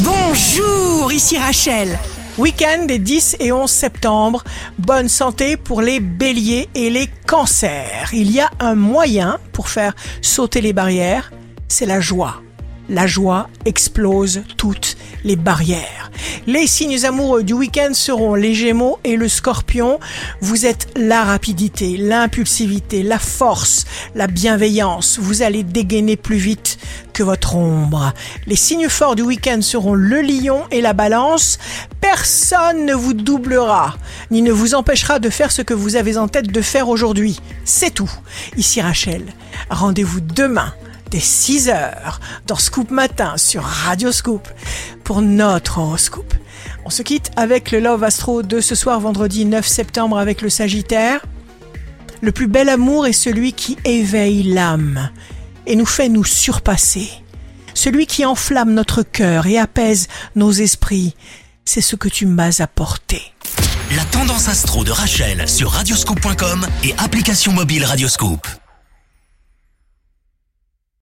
Bonjour, ici Rachel. Week-end des 10 et 11 septembre. Bonne santé pour les béliers et les cancers. Il y a un moyen pour faire sauter les barrières, c'est la joie. La joie explose toutes les barrières. Les signes amoureux du week-end seront les Gémeaux et le Scorpion. Vous êtes la rapidité, l'impulsivité, la force, la bienveillance. Vous allez dégainer plus vite que votre ombre. Les signes forts du week-end seront le Lion et la Balance. Personne ne vous doublera, ni ne vous empêchera de faire ce que vous avez en tête de faire aujourd'hui. C'est tout. Ici Rachel. Rendez-vous demain dès 6 heures dans Scoop Matin sur Radio Scoop pour notre horoscope. On se quitte avec le Love Astro de ce soir vendredi 9 septembre avec le Sagittaire. Le plus bel amour est celui qui éveille l'âme et nous fait nous surpasser. Celui qui enflamme notre cœur et apaise nos esprits, c'est ce que tu m'as apporté. La tendance astro de Rachel sur radioscope.com et application mobile Radioscope.